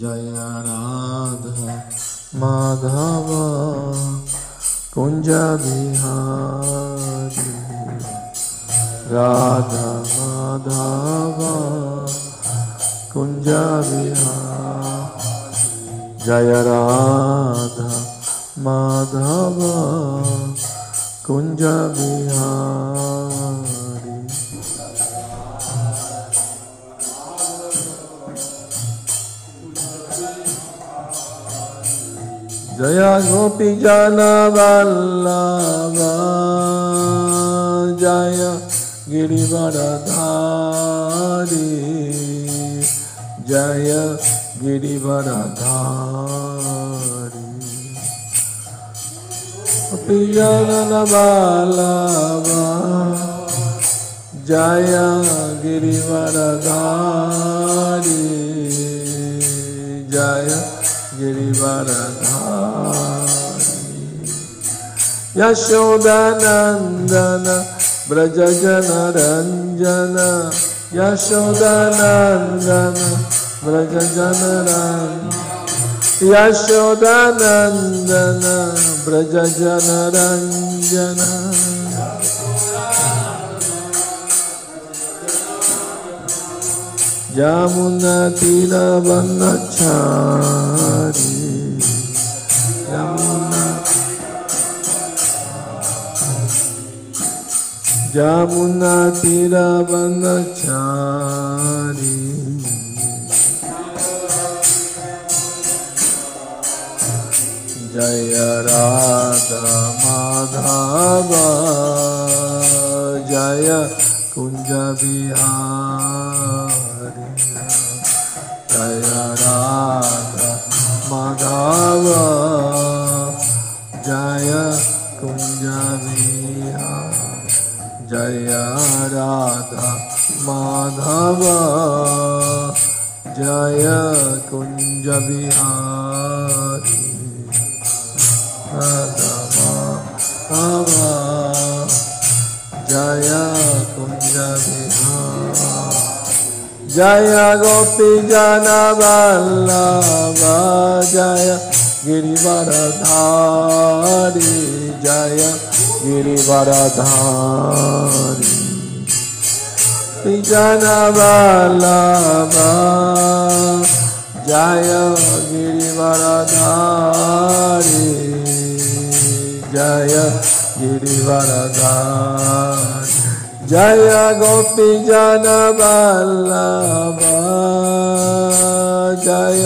जय राधा माधव कुञ्ज बिहारी राधा माधव कुञ्ज बिहारी जय राधा माधव कुञ्ज बिहारी जय गोपी जन वल्लभ जय गिरिवरधारी जय गिरिवरधारी गोपी जन वल्लभ जय गिरिवरधारी जय गिरिवरधारी। यशोदानन्दन व्रजजनरञ्जन यशोदानन्दन व्रजजनरञ्जन यशोदानन्दन व्रजजनरञ्जन छा यमुनतीरवनचारी वल्लभ जय गिरिवरधारी जय गिरिवरधारी जन वल्लभ जय गिरिवरधारी जय गिरिवरधारी जय, गोपी जन वल्लभ जय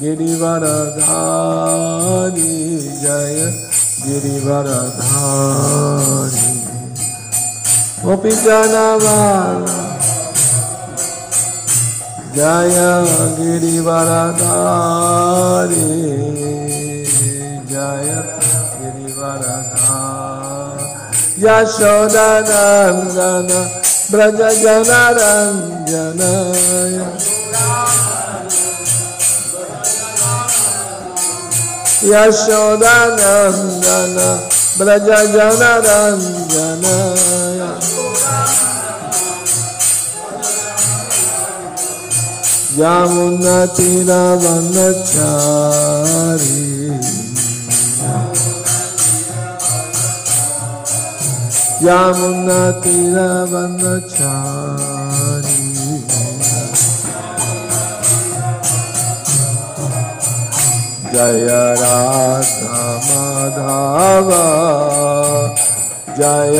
गिरिवरधारी जय गिरिवरधारी गोपी जन वल्लभ जय गिरिवरधारी जय गिरिवरधारी यशोदनन्दन व्रज जनरञ्जन यशोदनन्दन व्रज जनरञ्जन यमुनतिरवनचारी यमुनतिरवनचारी जय राधा माधव, जय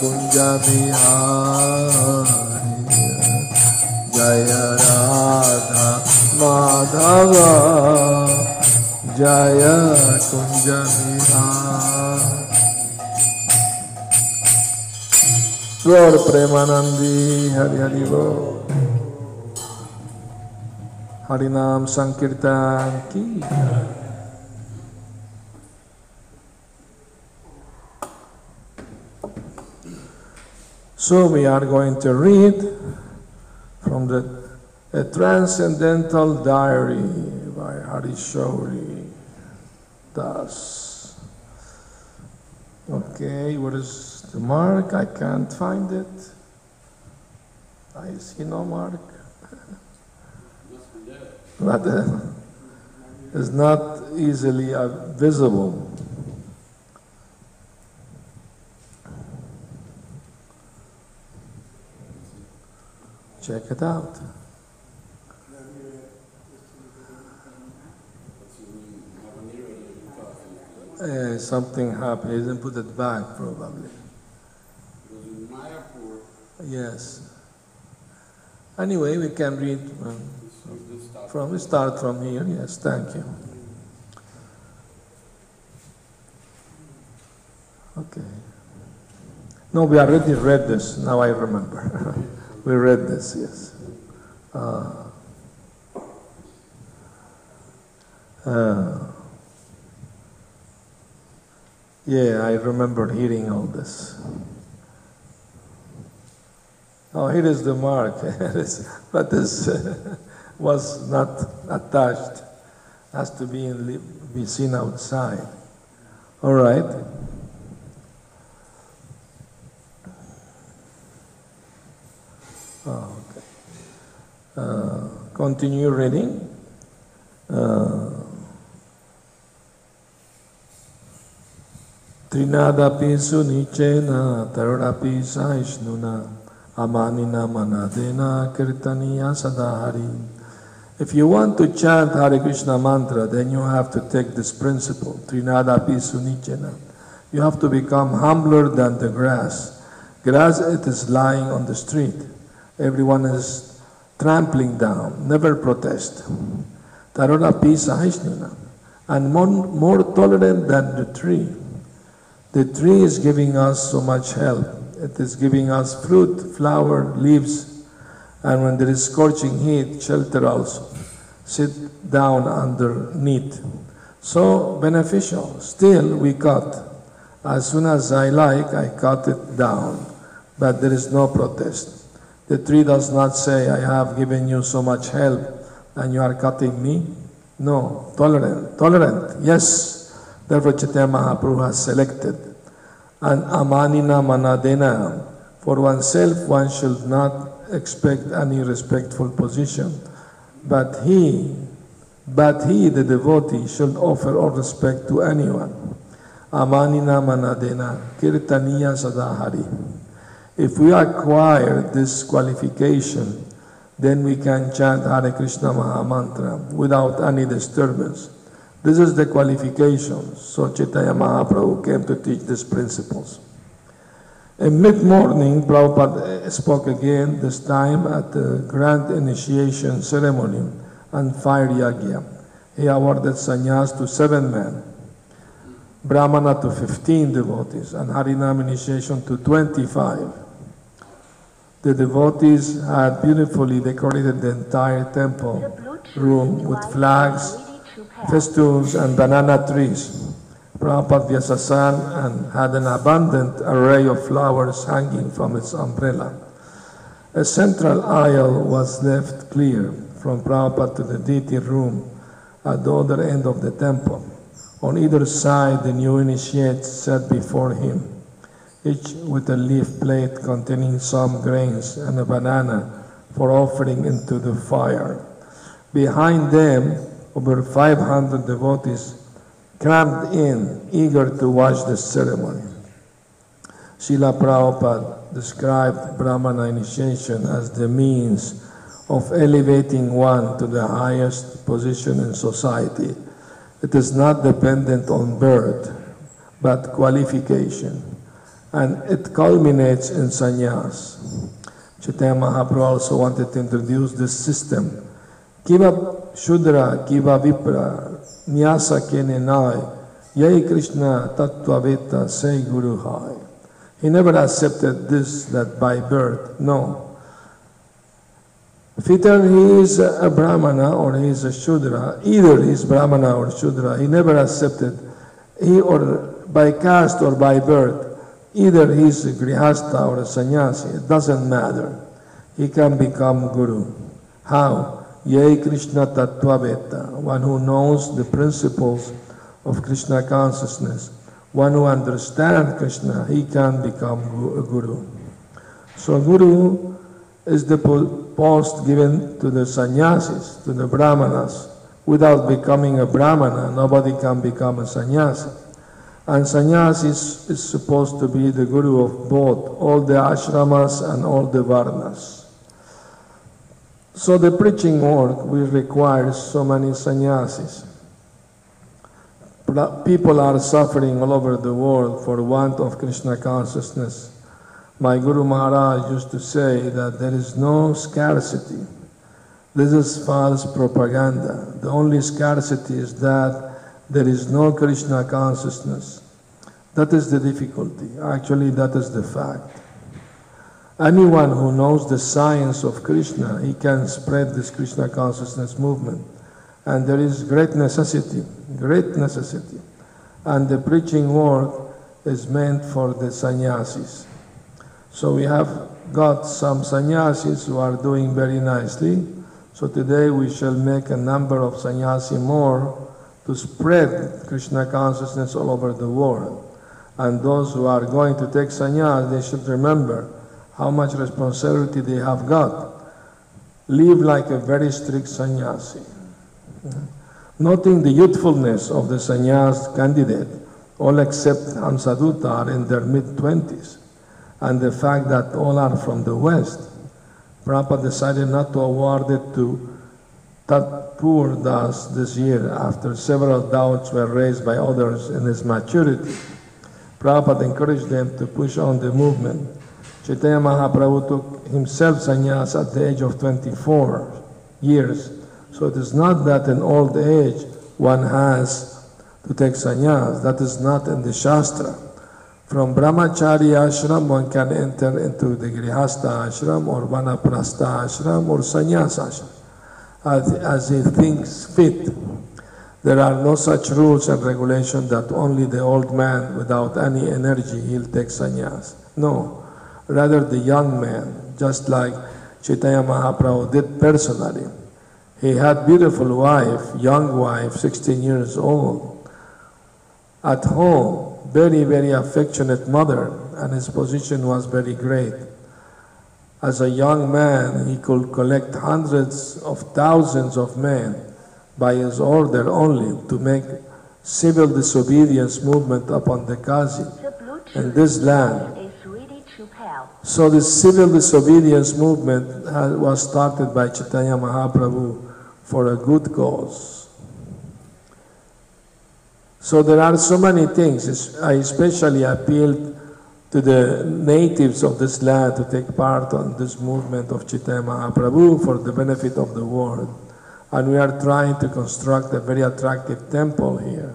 कुंज बिहारी। जय राधा माधव, जय कुञ्ज बिहारी। प्रेमानंदी, हरि हरि बोल। हरिनाम संकीर्तन की So we are going to read from the a Transcendental Diary by Hari Sauri Das. Okay, what is the mark? I can't find it. I see no mark. Not there. is not easily uh, visible. Check it out. Uh, something happened. He didn't put it back, probably. Yes. Anyway, we can read um, from we start from here. Yes, thank you. Okay. No, we already read this. Now I remember. we read this. Yes. Uh, uh, yeah, I remember hearing all this. Oh, here is the mark, but this was not attached. Has to be, in, be seen outside. All right. Oh, okay. Uh, continue reading. Uh, Trinadapi sunichena tarudapi sahishnuna amanina manadena kirtaniya sadahari. If you want to chant Hare Krishna mantra, then you have to take this principle, Trinadapi sunichena. You have to become humbler than the grass. Grass, it is lying on the street. Everyone is trampling down. Never protest. Tarudapi sahishnuna. And more, more tolerant than the tree. The tree is giving us so much help. It is giving us fruit, flower, leaves, and when there is scorching heat, shelter also. Sit down underneath. So beneficial. Still, we cut. As soon as I like, I cut it down. But there is no protest. The tree does not say, I have given you so much help and you are cutting me. No, tolerant, tolerant, yes. Therefore, Chaitanya Mahaprabhu has selected. And amanina manadena. For oneself, one should not expect any respectful position. But he, but he, the devotee, should offer all respect to anyone. Amanina manadena, kirtaniya sadahari. If we acquire this qualification, then we can chant Hare Krishna Maha Mantra without any disturbance. This is the qualification. So Chaitanya Mahaprabhu came to teach these principles. In mid-morning, Prabhupada eh, spoke again, this time at the grand initiation ceremony and fire yagya. He awarded sannyas to seven men, Brahmana to 15 devotees, and Harinam initiation to 25. The devotees had beautifully decorated the entire temple room with flags, festoons, and banana trees. Prabhupada Vyasasan and had an abundant array of flowers hanging from its umbrella. A central aisle was left clear from Prabhupada to the deity room at the other end of the temple. On either side, the new initiates sat before him, each with a leaf plate containing some grains and a banana for offering into the fire. Behind them, over 500 devotees crammed in, eager to watch the ceremony. Srila Prabhupada described Brahmana initiation as the means of elevating one to the highest position in society. It is not dependent on birth, but qualification, and it culminates in sannyas. Chaitanya Mahaprabhu also wanted to introduce this system. Kiva Shudra, Kiva Vipra, Nyasa Kenenai, Yay Krishna Tattvaveta, say Guru Hai. He never accepted this, that by birth, no. If either he is a Brahmana or he is a Shudra, either he is Brahmana or Shudra, he never accepted, he or by caste or by birth, either he is a Grihastha or a Sannyasi, it doesn't matter. He can become Guru. How? Yay Krishna Tattvaveta, one who knows the principles of Krishna consciousness, one who understands Krishna, he can become a Guru. So Guru is the post given to the sannyasis, to the brahmanas, without becoming a brahmana, nobody can become a sannyasi. And sannyasi is, is supposed to be the guru of both, all the ashramas and all the varnas. So the preaching work will require so many sannyasis. People are suffering all over the world for want of Krishna consciousness. My Guru Maharaj used to say that there is no scarcity. This is false propaganda. The only scarcity is that there is no Krishna consciousness. That is the difficulty. Actually, that is the fact. Anyone who knows the science of Krishna, he can spread this Krishna consciousness movement. And there is great necessity, great necessity. And the preaching work is meant for the sannyasis. So we have got some sannyasis who are doing very nicely. So today we shall make a number of sannyasi more to spread Krishna consciousness all over the world. And those who are going to take sannyas, they should remember how much responsibility they have got. Live like a very strict sannyasi. Noting the youthfulness of the sannyas candidate, all except Hamsadutta are in their mid 20s, and the fact that all are from the West, Prabhupada decided not to award it to Tatpur Das this year after several doubts were raised by others in his maturity. Prabhupada encouraged them to push on the movement Chaitanya Mahaprabhu took himself sannyas at the age of 24 years. So it is not that in old age one has to take sannyas. That is not in the Shastra. From Brahmachari ashram one can enter into the Grihastha ashram or Vanaprastha ashram or sannyas ashram as, as he thinks fit. There are no such rules and regulations that only the old man without any energy he'll take sannyas. No rather the young man, just like Chaitanya Mahaprabhu did personally. He had beautiful wife, young wife, 16 years old, at home, very, very affectionate mother, and his position was very great. As a young man, he could collect hundreds of thousands of men by his order only to make civil disobedience movement upon the Kazi. In this land, so the civil disobedience movement was started by Chaitanya Mahaprabhu for a good cause. So there are so many things. I especially appealed to the natives of this land to take part on this movement of Chaitanya Mahaprabhu for the benefit of the world. And we are trying to construct a very attractive temple here.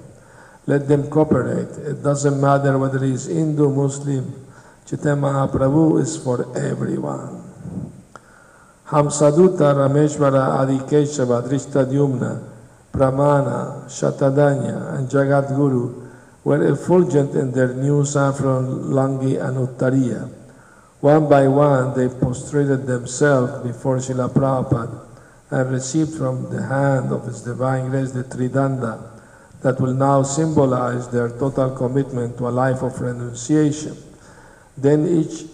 Let them cooperate. It doesn't matter whether he's Hindu, Muslim, Chaitanya Mahaprabhu is for everyone. Hamsadutta, Rameshwara, Adikeshava, Drishtadyumna, Pramana, Shatadanya, and Jagat Guru were effulgent in their new saffron, langi, and uttariya. One by one, they prostrated themselves before Srila Prabhupada and received from the hand of His Divine Grace the Tridanda that will now symbolize their total commitment to a life of renunciation. Then each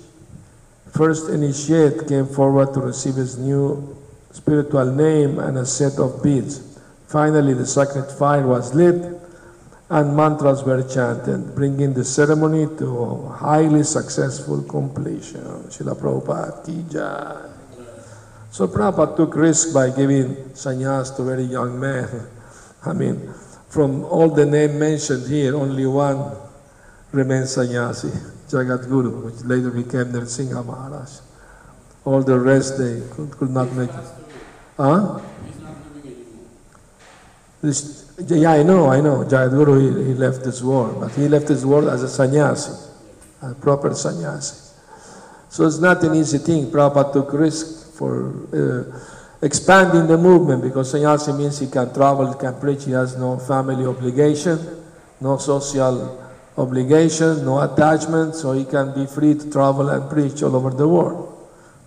first initiate came forward to receive his new spiritual name and a set of beads. Finally, the sacred fire was lit and mantras were chanted, bringing the ceremony to a highly successful completion. Srila Prabhupada ki jai. So Prabhupada took risk by giving sannyas to very young men. I mean, from all the names mentioned here, only one remains sannyasi. Jagat Guru, which later became Singha Maharaj. All the rest they could, could not make it. Huh? This, yeah, I know, I know. Jagat Guru, he, he left this world, but he left this world as a sannyasi, a proper sannyasi. So it's not an easy thing. Prabhupada took risk for uh, expanding the movement because sannyasi means he can travel, he can preach, he has no family obligation, no social obligation, no attachment, so he can be free to travel and preach all over the world.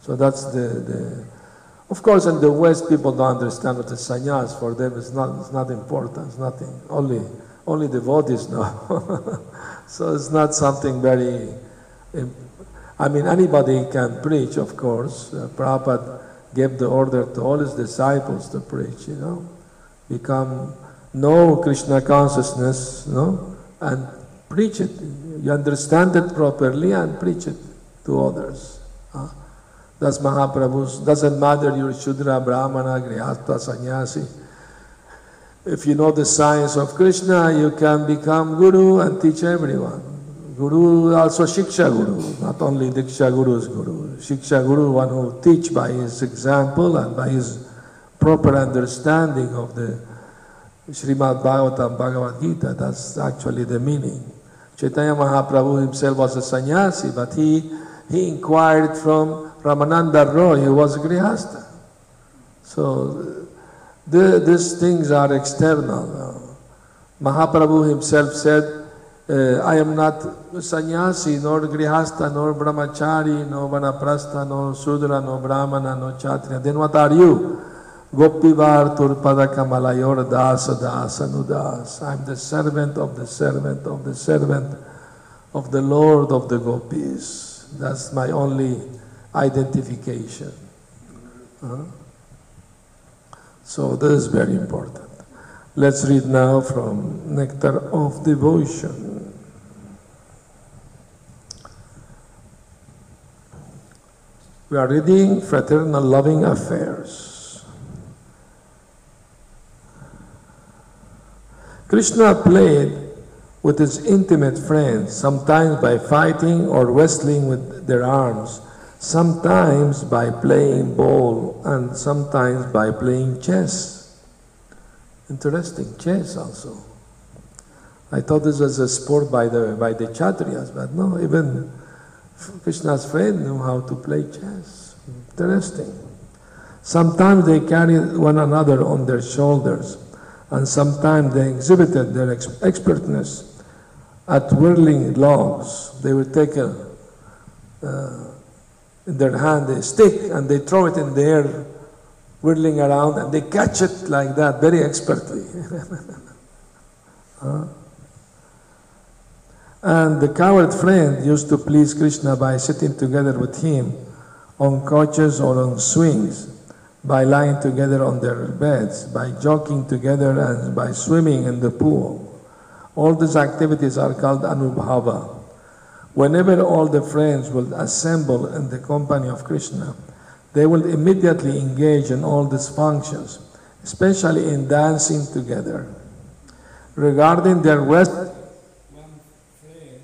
So that's the, the of course, in the West, people don't understand what what is sannyas. For them, it's not, it's not important. It's nothing. Only, only devotees know. so it's not something very. I mean, anybody can preach, of course. Uh, Prabhupada gave the order to all his disciples to preach. You know, become know Krishna consciousness, no, and preach it. You understand it properly and preach it to others. Ah. That's Mahaprabhu's. Doesn't matter you're Shudra, Brahmana, Grihastha, Sannyasi. If you know the science of Krishna, you can become Guru and teach everyone. Guru also Shiksha Guru, not only Diksha Guru is Guru. Shiksha Guru, one who teach by his example and by his proper understanding of the Srimad Bhagavatam, Bhagavad Gita. That's actually the meaning. Chaitanya Mahaprabhu himself was a sannyasi, but he, he inquired from Ramananda Roy, who was a Grihastha. So the, these things are external. Mahaprabhu himself said, uh, I am not sannyasi, nor grihasta, nor brahmachari, nor vanaprastha, nor sudra, nor brahmana, nor kshatriya. Then what are you? Gopivar Turpada Kamalayor Dasa Dasa Nudas. I'm the servant of the servant of the servant of the Lord of the Gopis. That's my only identification. Huh? So this is very important. Let's read now from Nectar of Devotion. We are reading Fraternal Loving Affairs. Krishna played with his intimate friends, sometimes by fighting or wrestling with their arms, sometimes by playing ball, and sometimes by playing chess. Interesting, chess also. I thought this was a sport by the, by the Kshatriyas, but no, even Krishna's friend knew how to play chess. Interesting. Sometimes they carried one another on their shoulders, and sometimes they exhibited their ex- expertness at whirling logs. They would take a, uh, in their hand a stick and they throw it in the air, whirling around, and they catch it like that very expertly. huh? And the coward friend used to please Krishna by sitting together with him on couches or on swings, by lying together on their beds, by joking together, and by swimming in the pool. All these activities are called anubhava. Whenever all the friends will assemble in the company of Krishna, they will immediately engage in all these functions, especially in dancing together. Regarding their rest, one friend,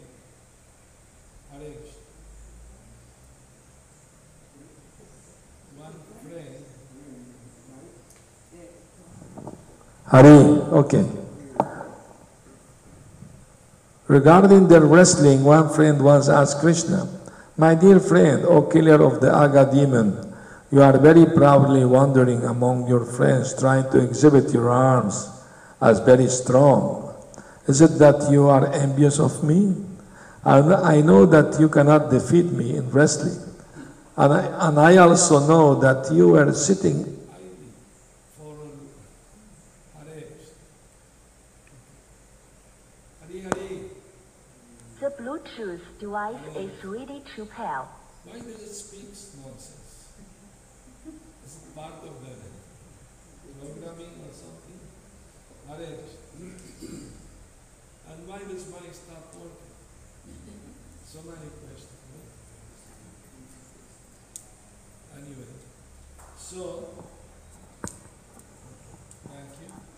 one friend, Hari, okay. Regarding their wrestling, one friend once asked Krishna, My dear friend, O killer of the Agha demon, you are very proudly wandering among your friends, trying to exhibit your arms as very strong. Is it that you are envious of me? I know that you cannot defeat me in wrestling. And I, and I also know that you were sitting The Is ready to pair. Why does it speak nonsense? Is it part of the programming or something? Hare And why does my stop working? So many questions. Anyway, so thank you.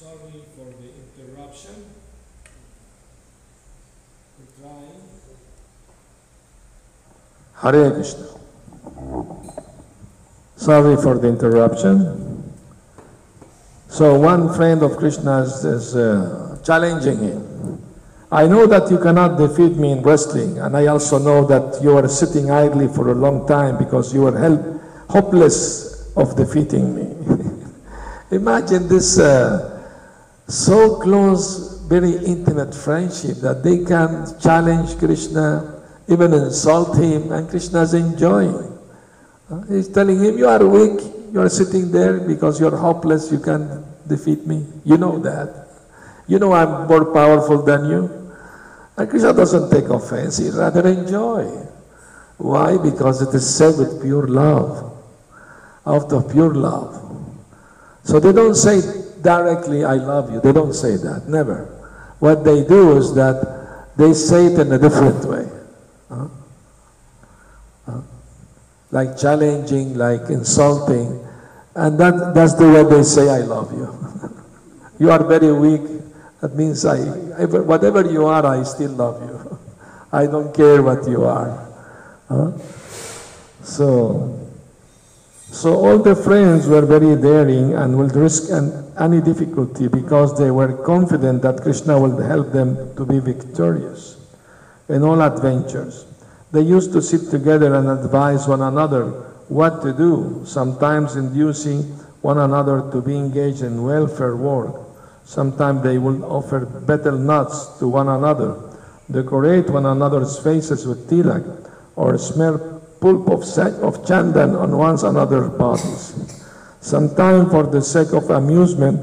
Sorry for the interruption. We're trying. Hare Krishna. Sorry for the interruption. So one friend of Krishna's is uh, challenging him. I know that you cannot defeat me in wrestling, and I also know that you are sitting idly for a long time because you are help, hopeless of defeating me. Imagine this uh, so close, very intimate friendship that they can challenge Krishna, even insult him, and Krishna is enjoying. Uh, He's telling him, You are weak, you are sitting there because you are hopeless, you can defeat me. You know that. You know I'm more powerful than you. And Krishna doesn't take offense, he rather enjoy. Why? Because it is said with pure love, out of pure love. So they don't say directly, I love you. They don't say that, never. What they do is that they say it in a different way. Huh? Huh? Like challenging, like insulting. And that, that's the way they say, I love you. you are very weak. That means I, whatever you are, I still love you. I don't care what you are. Huh? So, so all the friends were very daring and would risk an, any difficulty because they were confident that Krishna would help them to be victorious in all adventures. They used to sit together and advise one another what to do, sometimes inducing one another to be engaged in welfare work. Sometimes they would offer betel nuts to one another, decorate one another's faces with tilak, or smear pulp of, of chandan on one's another bodies. Sometimes for the sake of amusement,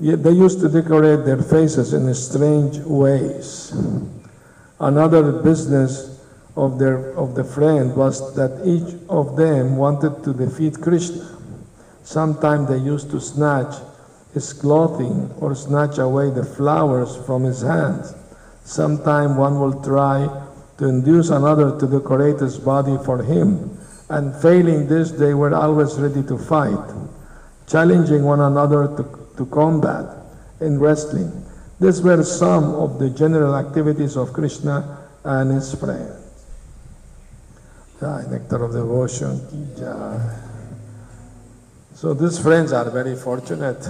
they used to decorate their faces in strange ways. Another business of, their, of the friend was that each of them wanted to defeat Krishna. Sometimes they used to snatch his clothing or snatch away the flowers from his hands. Sometimes one will try to induce another to decorate his body for him, and failing this, they were always ready to fight, challenging one another to, to combat in wrestling. These were some of the general activities of Krishna and his friends. Jai, nectar of devotion. Jai. So these friends are very fortunate.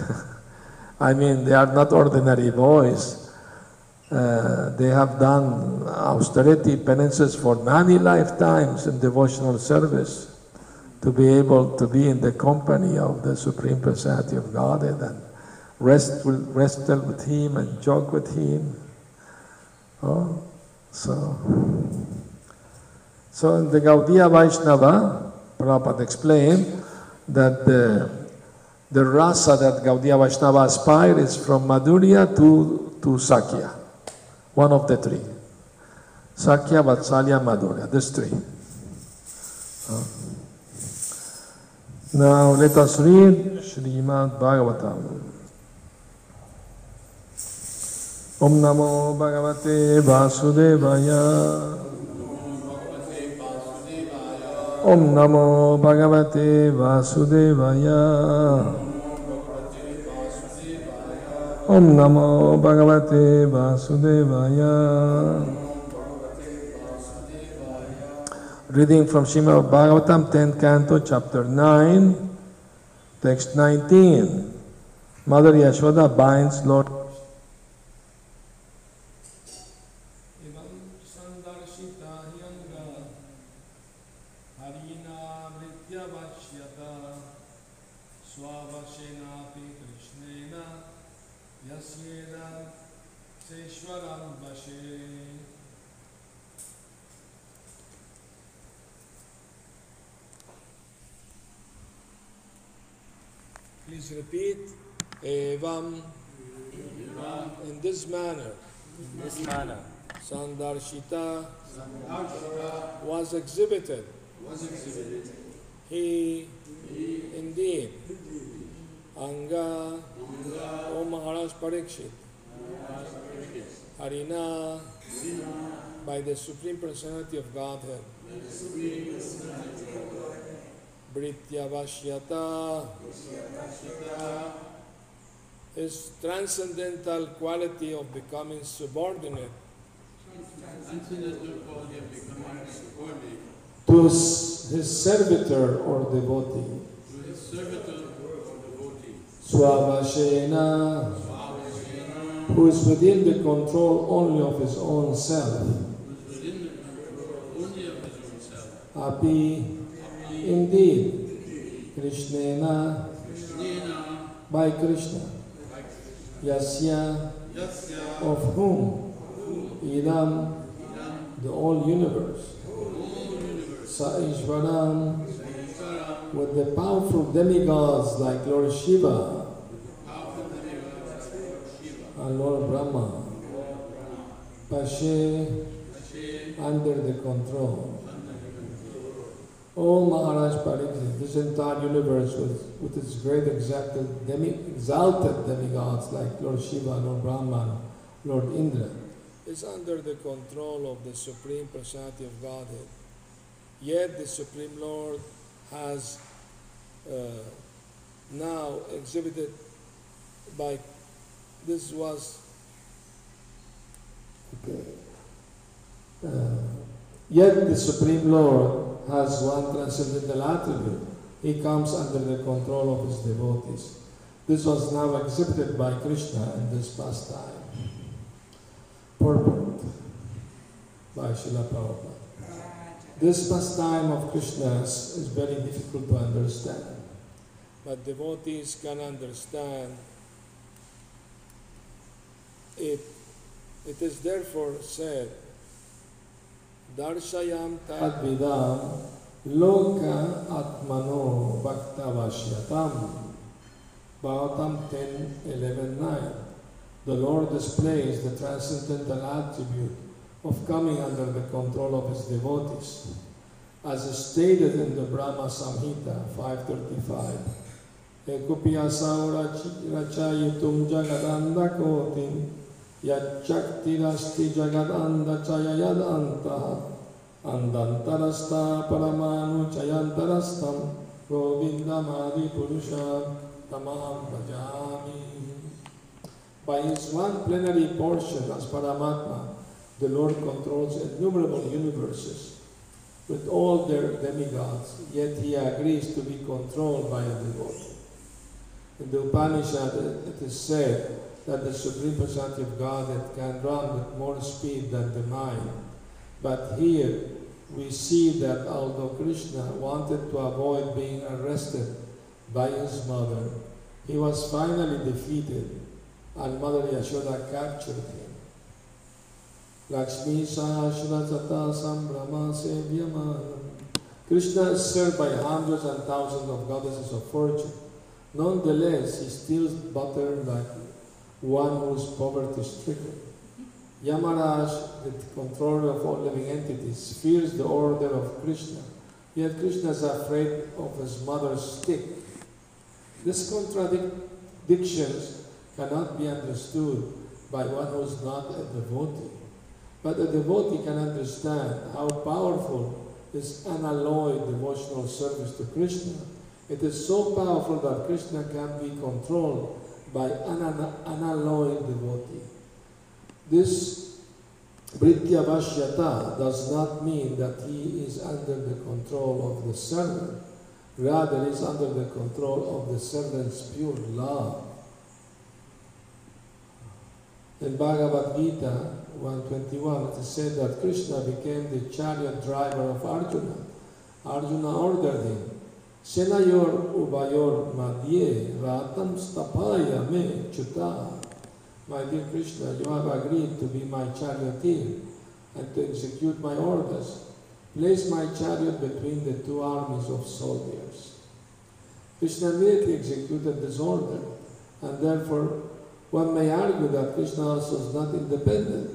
I mean, they are not ordinary boys. Uh, they have done austerity penances for many lifetimes in devotional service to be able to be in the company of the Supreme Personality of Godhead and rest with, wrestle with Him and joke with Him. Oh, so, so in the Gaudiya Vaishnava, Prabhupada explained that the, the rasa that Gaudiya Vaishnava aspire is from Madhurya to, to Sakhya. One of the three. Sakhya, Vatsalya, Madhurya. These three. Now let us read Srimad Bhagavatam. Om Namo Bhagavate Vasudevaya. Om Namo Bhagavate Vasudevaya. Om Namo Bhagavate Vasudevaya. Reading from Srimad Bhagavatam, 10th canto, chapter 9, text 19. Mother Yashoda binds Lord Evam. In this manner. In this manner. Sandarshita was exhibited. Was exhibited. He, he indeed. Anga, Anga O Maharaj Parikshit. Harina, by the Supreme Personality of Godhead. Vrityavashyata is transcendental quality of becoming subordinate. To his servitor or devotee. Swavashena, who is within the control only of his own self. Api, indeed, Krishnena, by Krishna, Yasya, of whom, Idam, the whole universe, Saishvaram, with the powerful demigods like Lord Shiva and Lord Brahma, Pashe under the control. Oh Maharaj Pariksit, this entire universe with, with its great exalted, demi, exalted demigods like Lord Shiva, Lord Brahman, Lord Indra, is under the control of the Supreme Personality of Godhead. Yet the Supreme Lord has uh, now exhibited by this was okay. Uh, yet the Supreme Lord has one transcendental attribute. He comes under the control of his devotees. This was now exhibited by Krishna in this pastime. Purport by Srila Prabhupada. This pastime of Krishna's is very difficult to understand, but devotees can understand it. It is therefore said, Tadvidam loka atmano bhaktavashyatam. Bhagavatam 10, 11, 9. The Lord displays the transcendental attribute of coming under the control of his devotees, as stated in the Brahma Samhita 535. Ekupyasau rachayitum jagadanda kotim andantarasta paramanu chayantarastam govindamadi purusha tamam bhajami. By his one plenary portion as Paramatma, the Lord controls innumerable universes with all their demigods, yet he agrees to be controlled by a devotee. In the Upanishad, it is said that the Supreme Personality of Godhead can run with more speed than the mind. But here we see that although Krishna wanted to avoid being arrested by his mother, he was finally defeated and Mother Yashoda captured him. Lakshmi. Krishna is served by hundreds and thousands of goddesses of fortune. Nonetheless, he steals butter like one who is poverty stricken. Yamaraj, the controller of all living entities, fears the order of Krishna, yet Krishna is afraid of his mother's stick. These contradictions cannot be understood by one who is not a devotee. But a devotee can understand how powerful is unalloyed devotional service to Krishna. It is so powerful that Krishna can be controlled by an unalloyed devotee. This Britya Vashyata does not mean that he is under the control of the servant. Rather, he is under the control of the servant's pure love. In Bhagavad Gita 121, it is said that Krishna became the chariot driver of Arjuna. Arjuna ordered him, Senayor ubayor madhye ratam stapaya me chuta. My dear Krishna, you have agreed to be my charioteer and to execute my orders. Place my chariot between the two armies of soldiers. Krishna immediately executed this order, and therefore one may argue that Krishna also is not independent.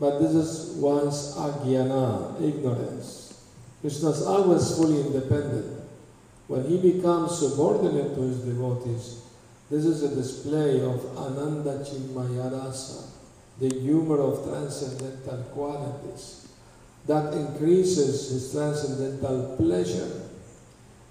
But this is one's agyana, ignorance. Krishna is always fully independent. When he becomes subordinate to his devotees, this is a display of Ananda Chinmayarasa, the humor of transcendental qualities. That increases his transcendental pleasure.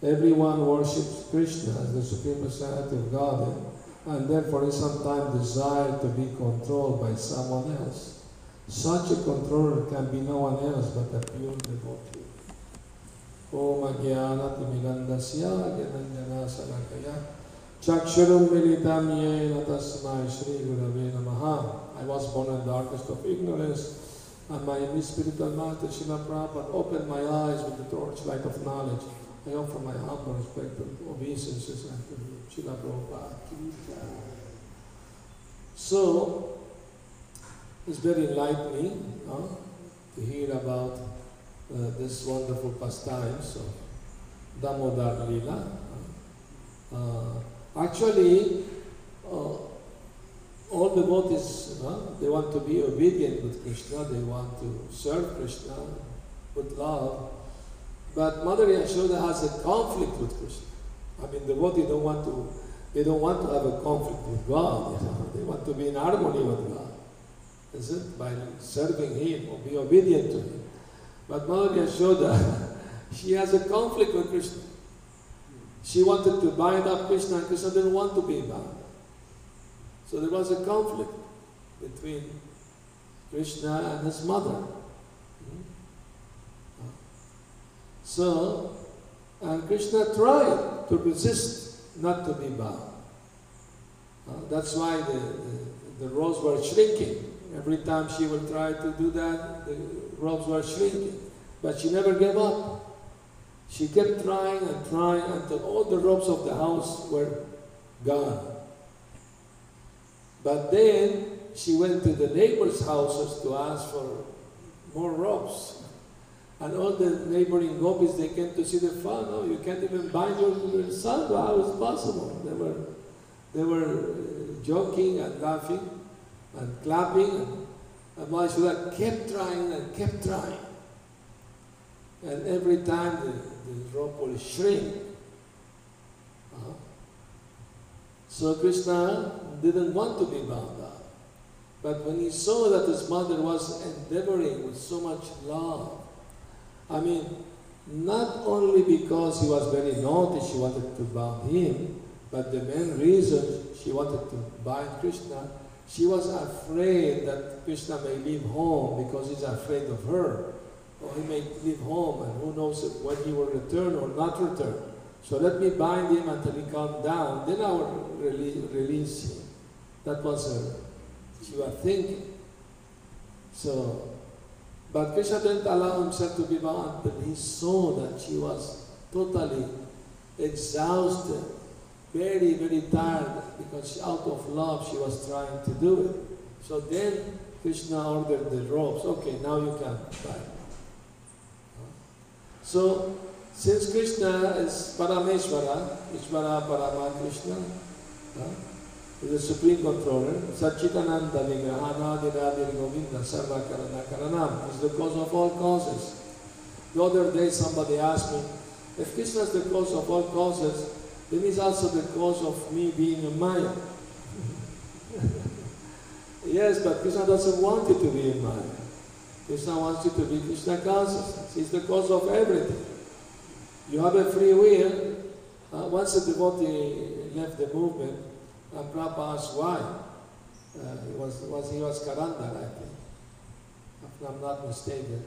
Everyone worships Krishna as the Supreme Personality of Godhead, and therefore he sometimes desires to be controlled by someone else. Such a controller can be no one else but a pure devotee. Militam Yena Tasmai Shri Gurave Namaha. I was born in the darkest of ignorance, and my spiritual master Srila Prabhupada opened my eyes with the torchlight of knowledge. I offer my humble respect and obeisances unto Srila Prabhupada. So, it's very enlightening huh, to hear about this wonderful pastimes of Damodar Lila. Uh, actually, uh, all devotees, they want to be obedient with Krishna, they want to serve Krishna with love, But Mother Yashoda has a conflict with Krishna. I mean, the devotee don't want to, they don't want to have a conflict with God. You know? They want to be in harmony with God. Is it? By serving Him or be obedient to Him. But Mother Yashoda, she has a conflict with Krishna. She wanted to bind up Krishna and Krishna didn't want to be bound. So there was a conflict between Krishna and his mother. So, and Krishna tried to resist not to be bound. Uh, that's why the, the, the robes were shrinking. Every time she would try to do that, the robes were shrinking. But she never gave up. She kept trying and trying until all the robes of the house were gone. But then she went to the neighbors' houses to ask for more robes. And all the neighboring gopis, they came to see the fun. Oh, you can't even bind your, your son. How is possible? They were, they were uh, joking and laughing and clapping. And, and Ma Yashoda kept trying and kept trying. And every time the, the rope will shrink. Uh-huh. So Krishna didn't want to be bound up. But when he saw that his mother was endeavoring with so much love, I mean, not only because he was very naughty, she wanted to bind him, but the main reason she wanted to bind Krishna, she was afraid that Krishna may leave home because he's afraid of her. Or he may leave home and who knows when he will return or not return. So let me bind him until he calms down, then I will release, release him. That was her, she was thinking. So but Krishna didn't allow himself to be bound, but he saw that she was totally exhausted, very, very tired, because out of love she was trying to do it. So then Krishna ordered the robes. Okay, now you can buy. So, since Krishna is Parameshwara, Ishvara Parama Krishna, the Supreme Controller, Satchitananda Vigrahanadiradir Govinda Sarva Karana Karanam, is the cause of all causes. The other day somebody asked me, if Krishna is the cause of all causes, then he's also the cause of me being a Maya. yes, but Krishna doesn't want you to be a Maya. Krishna wants you to be Krishna consciousness. He's the cause of everything. You have a free will. Uh, once a devotee left the movement, and Prabhupada asked why. Uh, he was, was, he was Karandhar, I think, if I'm not mistaken.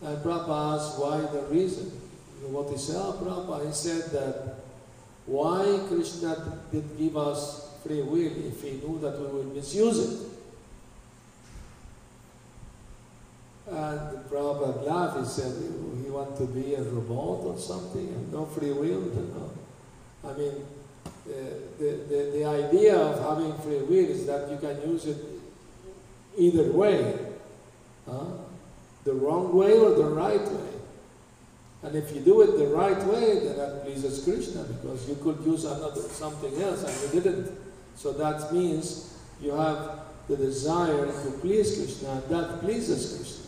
And Prabhupada asked why the reason. What he said, oh, Prabhupada, he said that why Krishna did give us free will if he knew that we would misuse it. And Prabhupada laughed, he said, he want to be a robot or something and no free will, you know. I mean, the, the, the idea of having free will is that you can use it either way, huh? the wrong way or the right way. And if you do it the right way, then that pleases Krishna because you could use another something else and you didn't. So that means you have the desire to please Krishna and that pleases Krishna.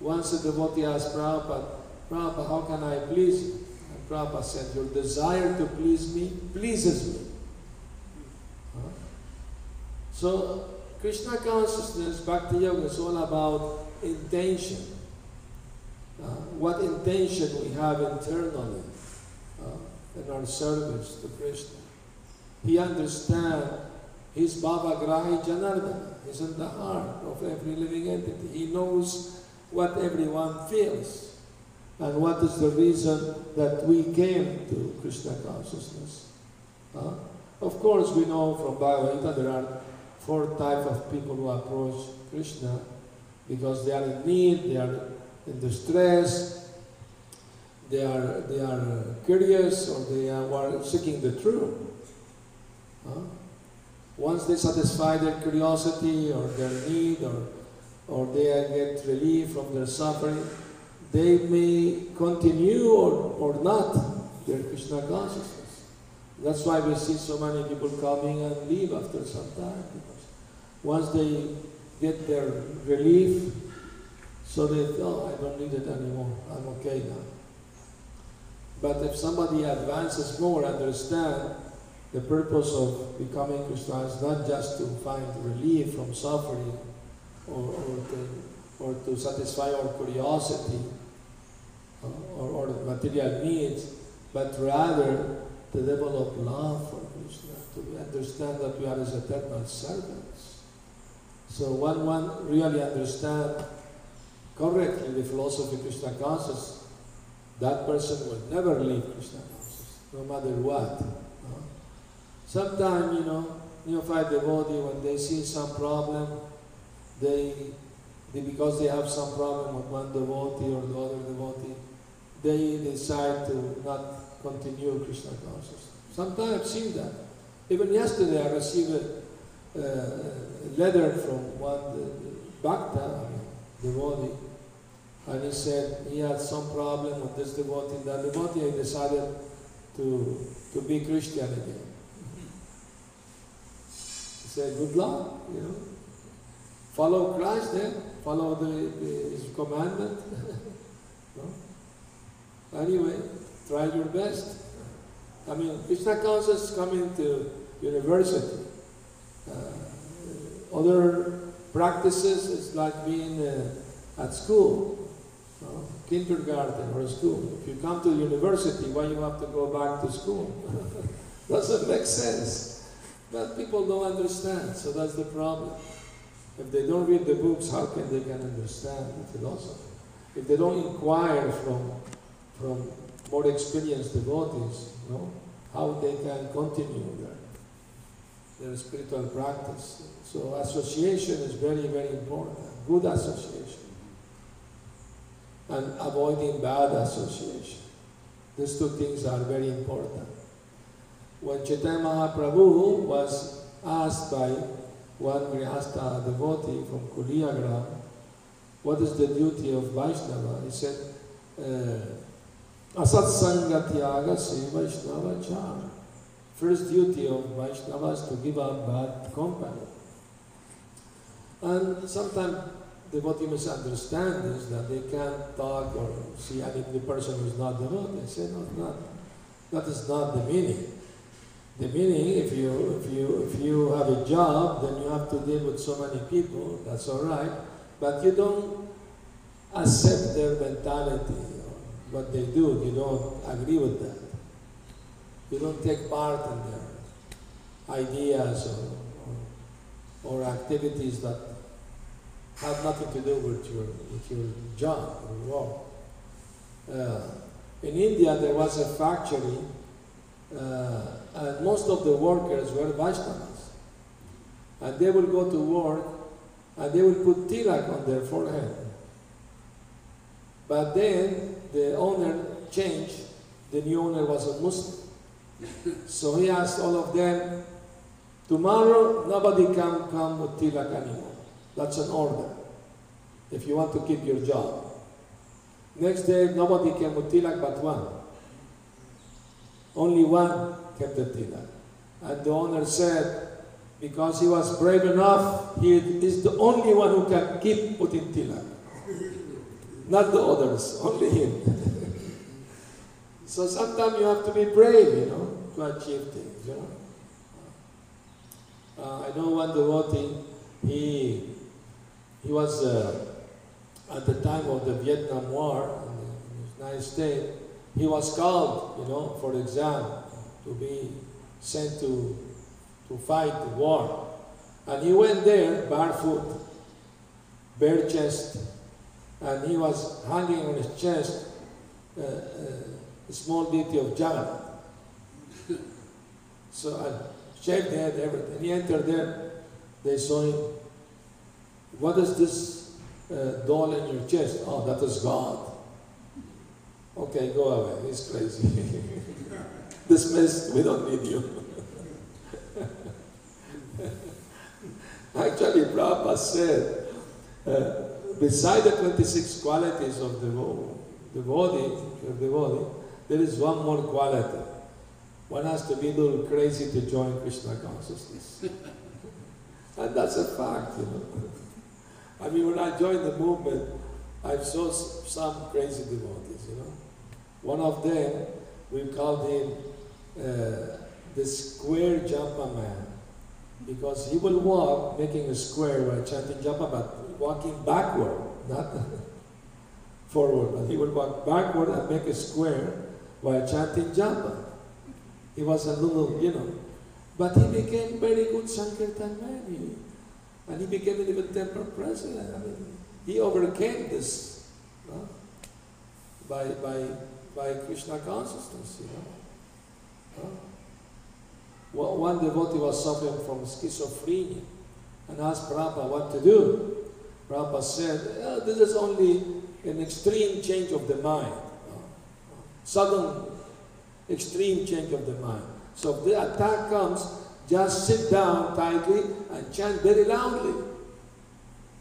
Once a devotee asked Prabhupada, Prabhupada, how can I please you? And Prabhupada said, Your desire to please me pleases me. Huh? So, Krishna consciousness, Bhakti Yoga is all about intention. Uh, what intention we have internally uh, in our service to Krishna. He understands his Bhava Grahi Janardana. is in the heart of every living entity. He knows what everyone feels. And what is the reason that we came to Krishna consciousness? Huh? Of course, we know from Bhagavad there are four types of people who approach Krishna because they are in need, they are in distress, they are, they are curious, or they are seeking the truth. Huh? Once they satisfy their curiosity or their need, or, or they get relief from their suffering, they may continue or, or not their Krishna consciousness. That's why we see so many people coming and leave after some time. Because once they get their relief, So they thought, I don't need it anymore. I'm okay now. But if somebody advances more, understand the purpose of becoming Krishna is not just to find relief from suffering or, or, to, or to satisfy our curiosity uh, or, or material needs, but rather to develop love for Krishna, to understand that we are his eternal servants. So when one really understands correctly the philosophy of Krishna consciousness, that person will never leave Krishna consciousness, no matter what. Uh, Sometimes, you know, neophyte devotee, when they see some problem, they, they, because they have some problem with one devotee or the other devotee, they decide to not continue Krishna consciousness. Sometimes I've seen that. Even yesterday I received a, a letter from one bhakta, I mean, devotee, and he said he had some problem with this devotee. That devotee decided to, to be Christian again He said, good luck, you know. Follow Christ then, follow the, the his commandment. no? Anyway, try your best. I mean, Krishna consciousness coming to university. Uh, other practices is like being uh, at school? Kindergarten or school. If you come to university, why you have to go back to school? Doesn't make sense. But people don't understand, so that's the problem. If they don't read the books, how can they can understand the philosophy? If they don't inquire from, from more experienced devotees, you know, how they can continue their, their spiritual practice. So association is very, very important. Good association. And avoiding bad association. These two things are very important when Chaitanya Mahaprabhu was asked by one Grihastha devotee from Kuliagram, what is the duty of Vaishnava? He said, uh, Asat Sangatyaga Se Vaishnava Chara. First duty of Vaishnava is to give up bad company. And sometimes devotee misunderstand this, that they can't talk or see any the person who is not devotee. They say, no, not. That is not the meaning. The meaning, if you, if, you, if you have a job, then you have to deal with so many people, that's all right, but you don't accept their mentality, what they do, you don't agree with that. You don't take part in their ideas or, or, or activities that have nothing to do with your, with your job or work. Uh, in India, there was a factory uh, and most of the workers were Vaishnavas. And they will go to work and they will put tilak on their forehead. But then the owner changed, the new owner was a Muslim. so he asked all of them, tomorrow nobody can come with tilak anymore. That's an order, if you want to keep your job. Next day, nobody came with tilak but one. Only one kept the tilak. And the owner said, because he was brave enough, he is the only one who can keep putting tilak. Not the others, only him. so sometimes you have to be brave, you know, to achieve things, you know. Uh, I know one devotee, he, he was uh, at the time of the Vietnam War in the United States, he was called, you know, for exam to be sent to, to fight the war. And he went there barefoot, bare chest, and he was hanging on his chest uh, uh, a small deity of Jagannath. so I shaved head, everything. He entered there, they saw him. What is this uh, doll in your chest? Oh, that is God. Okay, go away. He's crazy. Dismissed. We don't need you. Actually, Prabhupada said, uh, beside the 26 qualities of the devotee, of devotee, there is one more quality. One has to be a little crazy to join Krishna consciousness. and that's a fact, you know. I mean, when I joined the movement, I saw some crazy devotees, you know. One of them, we called him uh, the square jumper man because he will walk making a square while chanting japa, but walking backward, not forward. But he will walk backward and make a square while chanting japa. He was a little, you know, but he became very good Sankirtan man. He, and he became even temple president. I mean, he overcame this by, by, by Krishna consciousness, you know. No? One devotee was suffering from schizophrenia and asked Prabhupada what to do. Prabhupada said, "Oh, this is only an extreme change of the mind. Sudden extreme change of the mind. So if the attack comes, just sit down tightly and chant very loudly.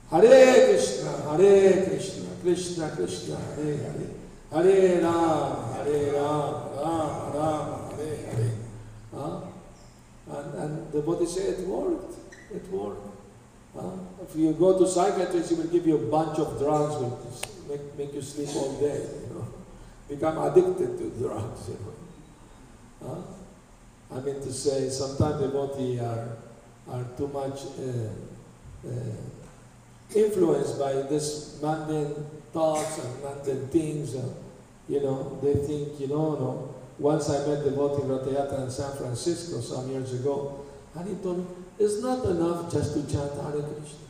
Hare Krishna, Hare Krishna, Krishna Krishna, Hare Hare, Hare Ram, Hare Ram, Ram Ram, Hare Hare. Huh? And, and the body said it worked. It worked. Huh? If you go to psychiatrist, he will give you a bunch of drugs, will make, make you sleep all day. You know, become addicted to drugs. You know. Huh? I mean to say, sometimes devotees are are too much uh, uh, influenced by this mundane thoughts and mundane things. Uh, you know, they think, you know, no. Once I met devotee Ratayatra in San Francisco some years ago, and he told me, it's not enough just to chant Hare Krishna.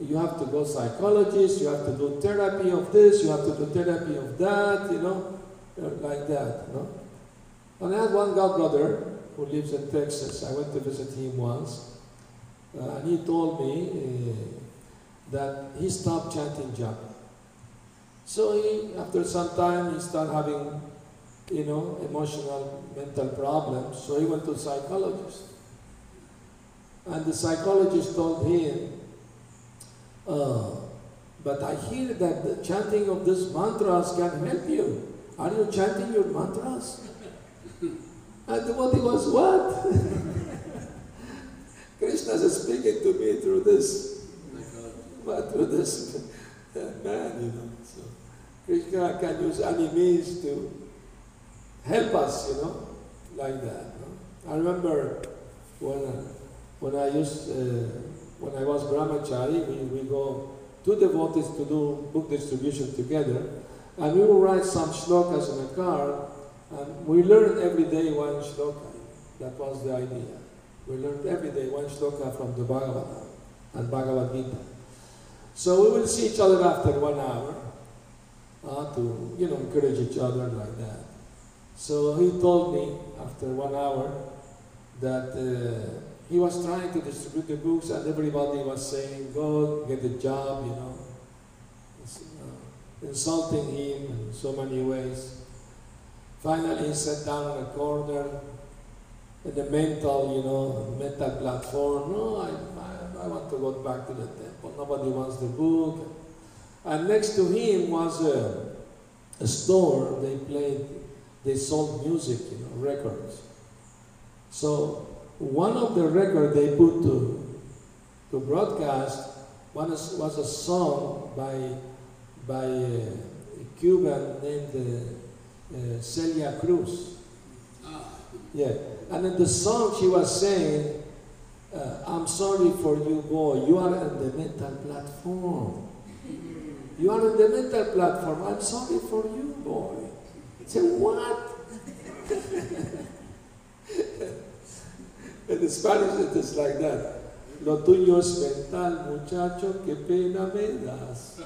You have to go psychologist, you have to do therapy of this, you have to do therapy of that, you know, like that, you know. And I had one godbrother who lives in Texas. I went to visit him once, uh, and he told me uh, that he stopped chanting japa. So he, after some time, he started having, you know, emotional, mental problems. So he went to a psychologist, and the psychologist told him, uh, "But I hear that the chanting of these mantras can help you. Are you chanting your mantras?" And the devotee was what? Krishna is speaking to me through this, but through this man, you know. So Krishna can use any means to help us, you know, like that. No? I remember when I, when I used uh, when I was brahmachari, we, we go two devotees to do book distribution together, and we will write some shlokas in a car, and we learn every day one shloka. That was the idea. We learned every day one shloka from the Bhagavatam and Bhagavad Gita. So we will see each other after one hour uh, to, you know, encourage each other like that. So he told me after one hour that uh, he was trying to distribute the books and everybody was saying, go get a job, you know, uh, insulting him in so many ways. Finally, he sat down in a corner in the mental, you know, mental platform. No, I, I, I want to go back to the temple. Nobody wants the book. And next to him was a, a store. They played, they sold music, you know, records. So one of the records they put to, to broadcast was, was a song by, by a Cuban named uh, uh, Celia Cruz. Yeah. And in the song she was saying, uh, I'm sorry for you, boy. You are on the mental platform. You are on the mental platform. I'm sorry for you, boy. Say, what? in Spanish it is like that. Lo tuyo es mental, muchacho, qué pena me das.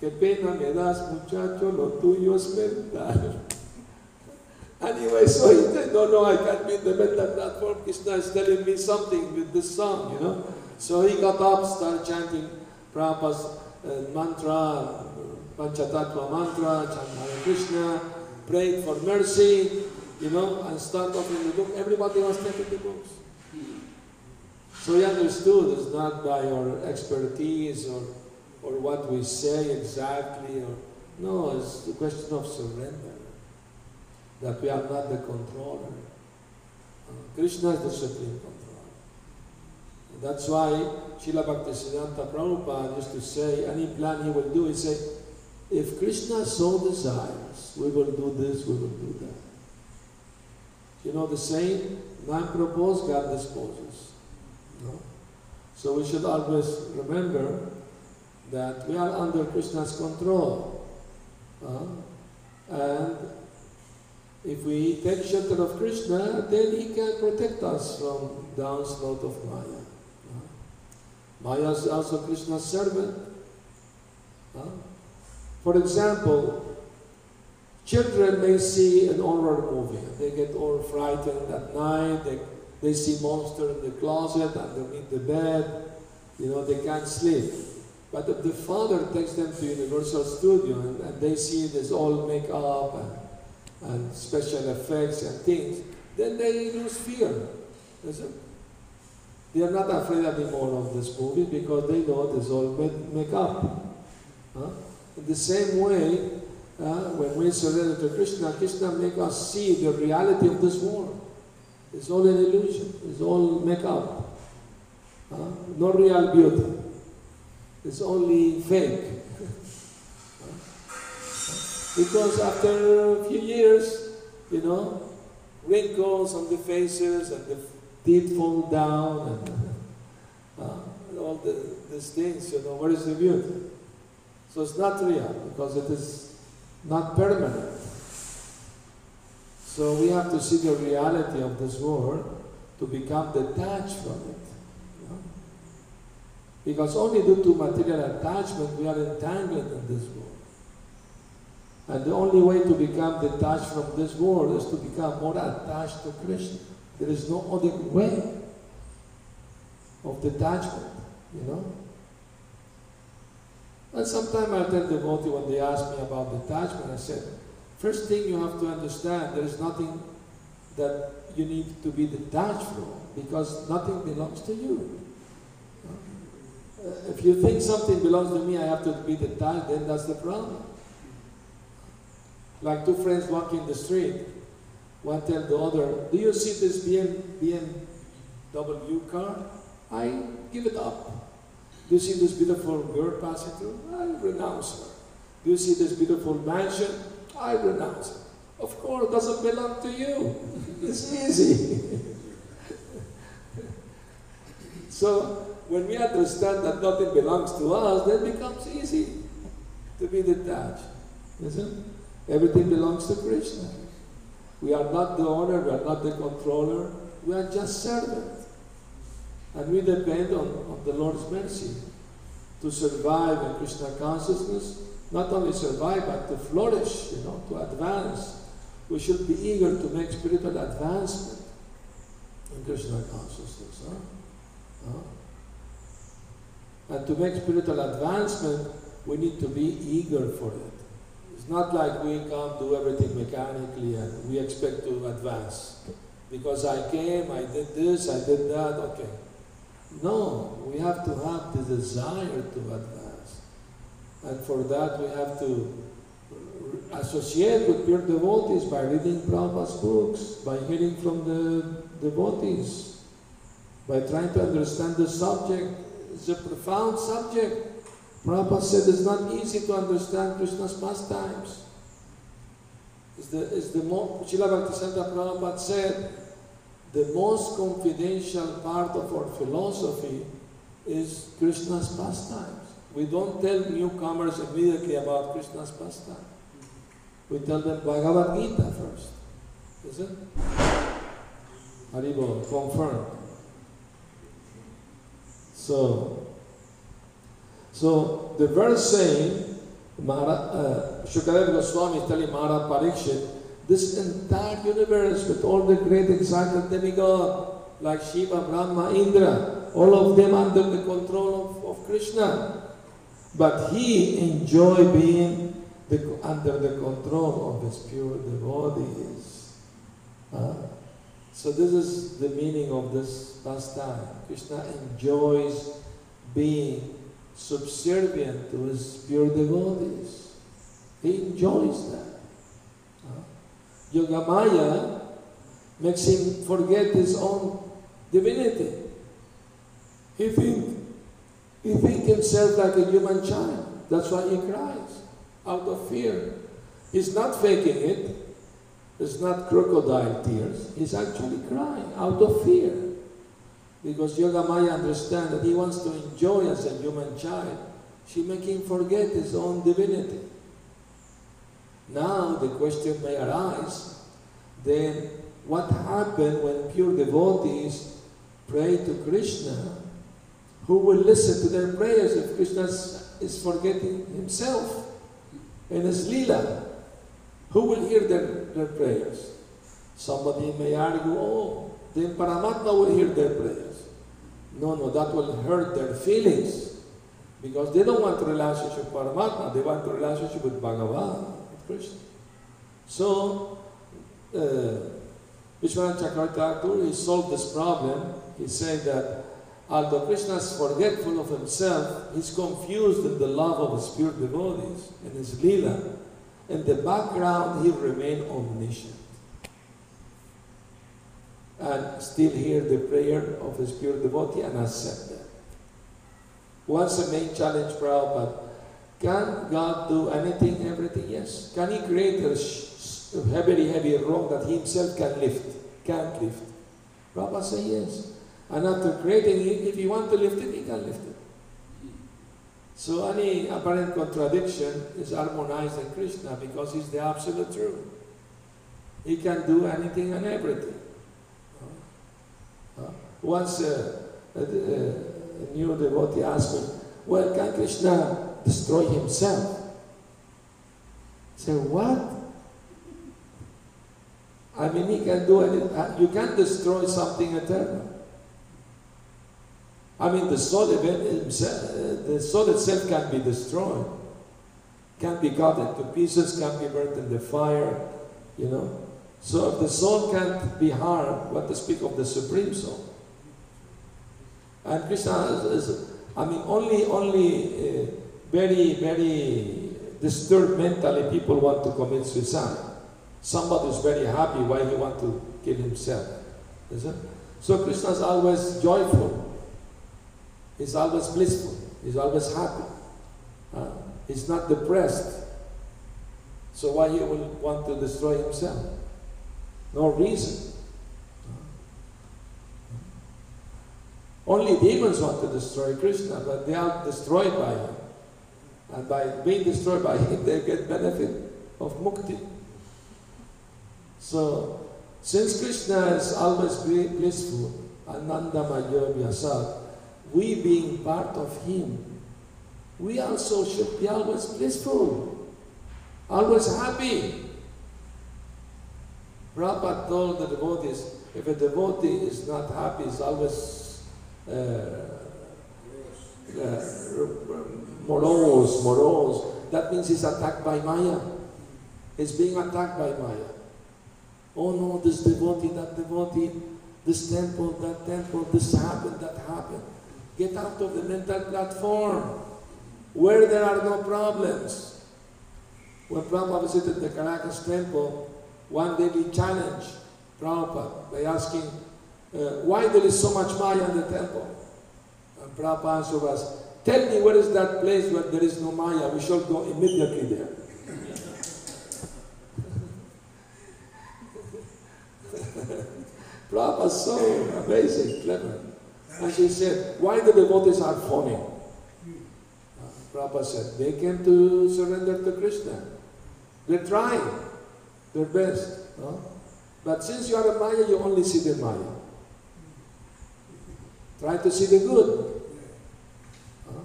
Qué pena me das, muchacho, lo tuyo es mental. Anyway, so he said, no, no, I can't be in the mental platform. Krishna is telling me something with this song, you know. So he got up, started chanting Prabhupada's uh, mantra, Panchatattva mantra, chant Hare Krishna, prayed for mercy, you know, and started offering the book. Everybody was taking the books. So he understood it's not by our expertise or, or what we say exactly, or no, it's the question of surrender that we are not the controller. Uh, Krishna is the supreme controller. That's why Srila Bhaktisiddhanta Prabhupada used to say, any plan he will do, he say, if Krishna so desires, we will do this, we will do that. You know the saying, man proposes, God disposes. No? So we should always remember that we are under Krishna's control. Uh, and if we take shelter of Krishna, then he can protect us from the onslaught of Maya. Uh, Maya is also Krishna's servant. Uh, for example, children may see an horror movie. They get all frightened at night. They, they see monster in the closet, underneath the bed. You know, they can't sleep. But the father takes them to Universal Studio and, and they see this all makeup and, and special effects and things, then they lose fear. They are not afraid anymore of this movie because they know it's all makeup. Huh? In the same way, uh, when we surrender to Krishna, Krishna makes us see the reality of this world. It's all an illusion. It's all makeup. Uh, no real beauty. It's only fake. because after a few years, you know, wrinkles on the faces and the teeth fall down and uh, all the, these things, you know, where is the beauty? So it's not real because it is not permanent. So we have to see the reality of this world to become detached from it. Because only due to material attachment we are entangled in this world. And the only way to become detached from this world is to become more attached to Krishna. There is no other way of detachment, you know. And sometimes I tell devotee when they ask me about detachment, I said, first thing you have to understand, there is nothing that you need to be detached from because nothing belongs to you. If you think something belongs to me, I have to be detached, then that's the problem. Like two friends walking in the street, one tell the other, do you see this BM, BMW car? I give it up. Do you see this beautiful girl passing through? I renounce her. Do you see this beautiful mansion? I renounce it. Of course, it doesn't belong to you. It's easy. so, when we understand that nothing belongs to us, then it becomes easy to be detached. Isn't Everything belongs to Krishna. We are not the owner, we are not the controller, we are just servants. And we depend on, on the Lord's mercy to survive in Krishna consciousness, not only survive, but to flourish, you know, to advance. We should be eager to make spiritual advancement in Krishna consciousness. Huh? Huh? And to make spiritual advancement, we need to be eager for it. It's not like we come do everything mechanically and we expect to advance. Because I came, I did this, I did that, okay. No, we have to have the desire to advance. And for that we have to associate with pure devotees by reading Prabhupada's books, by hearing from the devotees, by trying to understand the subject it's a profound subject. Prabhupada said it's not easy to understand Krishna's pastimes. It's the, it's the mo- Srila Bhaktisiddhanta Prabhupada said, the most confidential part of our philosophy is Krishna's pastimes. We don't tell newcomers immediately about Krishna's pastimes. We tell them Bhagavad Gita first. Is it? Haribol, confirmed. So, so the verse saying, uh, Shukadev Goswami is telling Maharaj Parikshit, this entire universe with all the great exalted demigod like Shiva, Brahma, Indra, all of them under the control of, of Krishna. But he enjoy being the, under the control of his pure devotees. Uh, so this is the meaning of this pastime. Krishna enjoys being subservient to his pure devotees. He enjoys that. Uh, Yogamaya makes him forget his own divinity. He think he think himself like a human child. That's why he cries out of fear. He's not faking it. It's not crocodile tears. He's actually crying out of fear. Because Yogamaya understands that he wants to enjoy as a human child. She make him forget his own divinity. Now the question may arise, then what happened when pure devotees pray to Krishna? Who will listen to their prayers if Krishna is forgetting himself and his lila? Who will hear their, their prayers? Somebody may argue, oh, then Paramatma will hear their prayers. No, no, that will hurt their feelings because they don't want a relationship with Paramatma, they want a relationship with Bhagavan, with Krishna. So, uh, Vishwanath Chakravarti he solved this problem. He said that although Krishna is forgetful of himself, he's confused in the love of his pure devotees and his lila. In the background, he remained omniscient. And still hear the prayer of his pure devotee and accept that. What's the main challenge, Prabhupada? Can God do anything, everything? Yes. Can he create a, heavy, heavy rock that he himself can lift? Can't lift. Prabhupada say yes. And after creating if you want to lift it, he can lift it. So any apparent contradiction is harmonized in Krishna because he's the absolute truth. He can do anything and everything. Uh, once uh, a, a, new devotee asked me, well, can Krishna destroy himself? I said, what? I mean, he can do anything. You can't destroy something eternal. I mean, the soul, itself, the soul itself can be destroyed, can be cut into pieces, can be burnt in the fire, you know. So if the soul can't be harmed, what to speak of the supreme soul? And Krishna is, is I mean, only, only uh, very, very disturbed mentally people want to commit suicide. Somebody is very happy why he want to kill himself. Is it? So Krishna is always joyful. He's always blissful. He's always happy. Uh, he's not depressed. So why he will want to destroy himself? No reason. Only demons want to destroy Krishna, but they are destroyed by him. And by being destroyed by him, they get benefit of mukti. So, since Krishna is always blissful, Ananda Mayo Vyasat, we being part of him, we also should be always blissful, always happy. Prabhupada told the devotees, if a devotee is not happy, is always uh, uh, morose, morose, that means he's attacked by Maya. He's being attacked by Maya. Oh no, this devotee, that devotee, this temple, that temple, this happened, that happened. Get out of the mental platform where there are no problems. When Prabhupada visited the Caracas temple, one day we challenged Prabhupada by asking, uh, why there is so much Maya in the temple? And Prabhupada answered was, tell me where is that place where there is no Maya? We shall go immediately there. Prabhupada so amazing, clever. And she said, why the devotees are phoning? Uh, Prabhupada said, they came to surrender to Krishna. They're trying their best. But since you are a Maya, you only see the Maya. Try to see the good. Huh?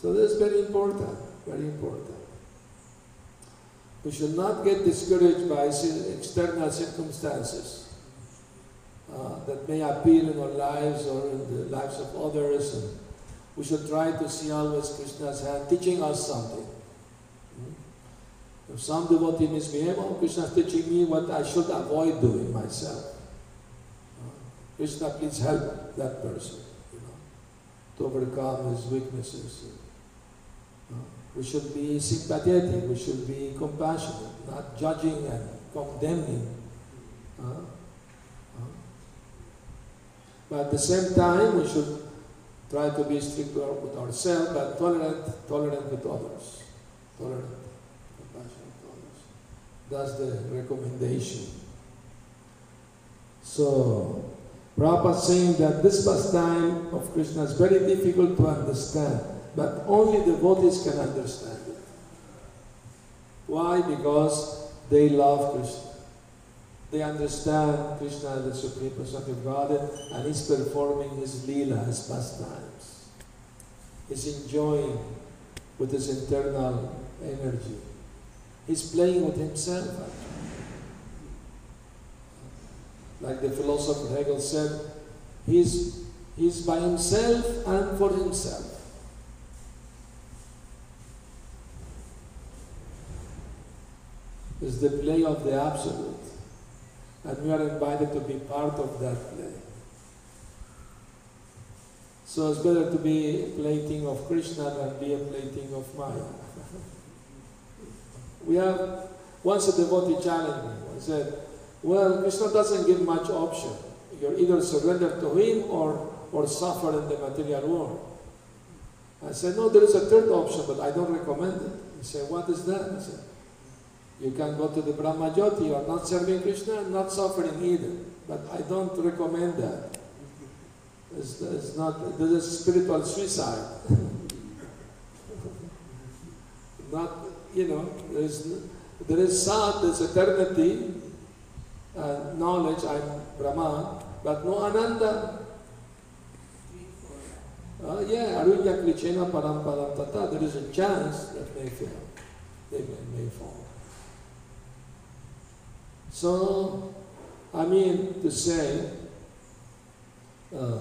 So that's very important, very important. We should not get discouraged by external circumstances uh, that may appeal in our lives or in the lives of others. And we should try to see always Krishna's hand teaching us something. If some devotee misbehaves, oh, Krishna is teaching me what I should avoid doing myself. Uh, Krishna, please help that person, you know, to overcome his weaknesses. Uh, we should be sympathetic, we should be compassionate, not judging and condemning. But at the same time, we should try to be strict with ourselves, but tolerant, tolerant with others. Tolerant, compassionate others. That's the recommendation. So, Prabhupada saying that this pastime of Krishna is very difficult to understand, but only devotees can understand it. Why? Because they love Krishna. They understand Krishna the Supreme Personality of Godhead and He's performing His Leela, His pastimes. He's enjoying with His internal energy. He's playing with Himself. Like the philosopher Hegel said, he's, he's by himself and for himself. It's the play of the Absolute. And we are invited to be part of that play. So it's better to be a plaything of Krishna than be a plaything of Maya. we have, once a devotee challenged me, I said, well, Krishna doesn't give much option. You're either surrender to him or, or suffer in the material world. I said, no, there is a third option, but I don't recommend it. He said, what is that? I said, you can go to the Brahma Jyoti, you are not serving Krishna, not suffering either. But I don't recommend that. It's, it's not, this is spiritual suicide. not, you know, there is, there is sad, there's eternity, uh, knowledge, I'm Brahman, but no Ananda. Uh, yeah, Arunya Klichena Param Param Tata, there is a chance that may fail. They may, may fall. So, I mean to say, uh,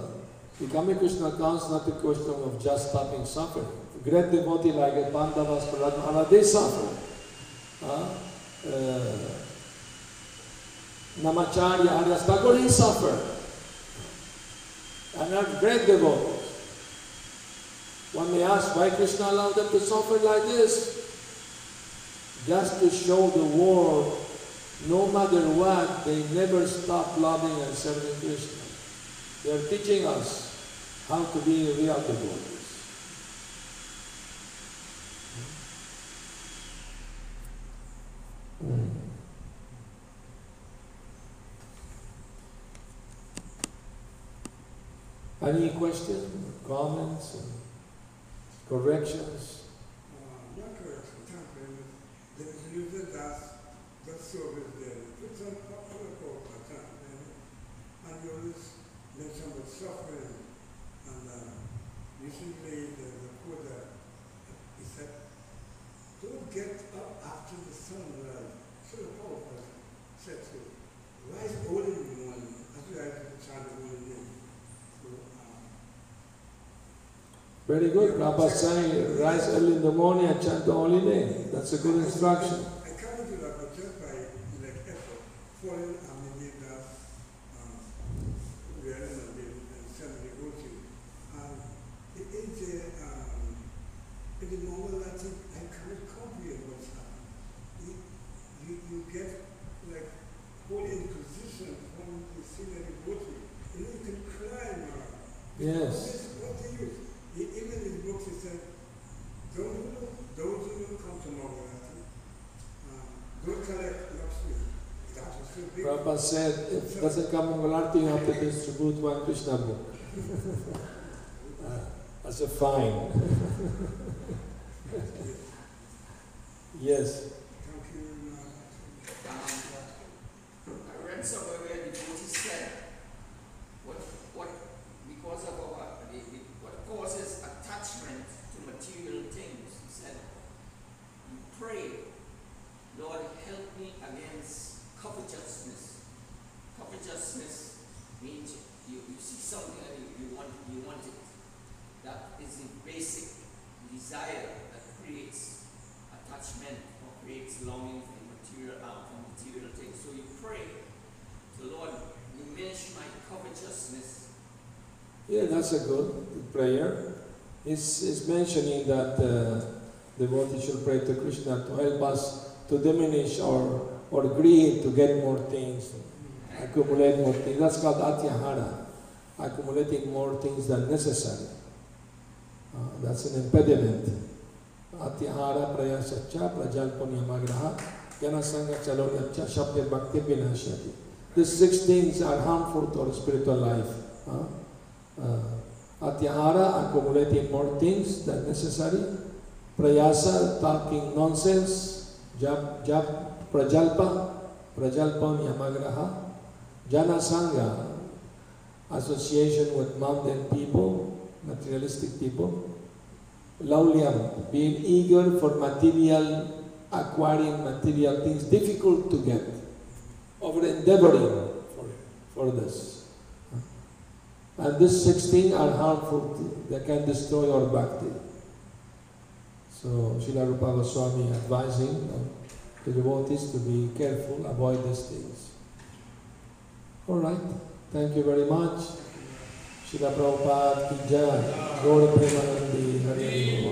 becoming Krishna is not a question of just stopping suffering. Great devotee like a Pandavas, Prahlad, they suffer. Uh, uh, Namacharya, Arya Thakur, he. And are great devotees. One may ask why Krishna allowed them to suffer like this. Just to show the world, no matter what, they never stop loving and serving Krishna. They are teaching us how to be real devotees. Mm. Any questions, comments, corrections? Uh, not correction, temporary. The user does the service there. It's a other call for temporary. And you about suffering. And uh, recently the, the quote he said, don't get up after the sun rise. So the powerful said to rise early in the morning. As we like to chant the holy name. So, um, Very good. Prabhupada saying, rise early in the morning and chant the holy name. That's a good instruction. I can't do that, but just by like effort, following and maybe that um, we are in a bit and suddenly go to. Um, it is a, um, in the normal Latin, I cannot comprehend what's happening. You, you, you get like holy in position from the scenery water, and then you can climb around. Yes. What do you use? He, even in his books he said, those who, who come to Mangalarti, uh, don't collect luxury. That was so big. Prabhupada said, if it doesn't come in Mangalarti, you have to distribute one Krishna book. uh, as a fine. yes. Thank you very much. Um, I read somewhere where the devotee said, what, what, because of our, the, the, what causes attachment to material things, he said, you pray, Lord, help me against covetousness. Covetousness means you, you see something and you, you want, you want it. That is the basic desire that creates attachment or creates longing for material uh, for material things. So you pray, the Lord diminish my covetousness. Yeah, that's a good prayer. It's, it's mentioning that uh, devotee should pray to Krishna to help us to diminish our, our greed to get more things, accumulate more things. That's called atyahara, accumulating more things than necessary. Uh, that's an impediment. Atihara prayasaccha prajalpanyamagraha janasanga chalonyacha shabda bhakti vinashyati. These six things are harmful to our spiritual life. Uh, uh, Atyahara, accumulating more things than necessary. Prayasa, talking nonsense. Jab, jab, prajalpa, prajalpam yamagraha. Jana Sangha, association with mountain people, materialistic people. Laulyam, being eager for material, acquiring material things, difficult to get. Over endeavoring for, for this. And these 16 are harmful, they can destroy our bhakti. So Srila Rupa Goswami advising the devotees to be careful, avoid these things. All right, thank you very much. Srila Prabhupada ki jai, Gaur Premanandi, Hari Hari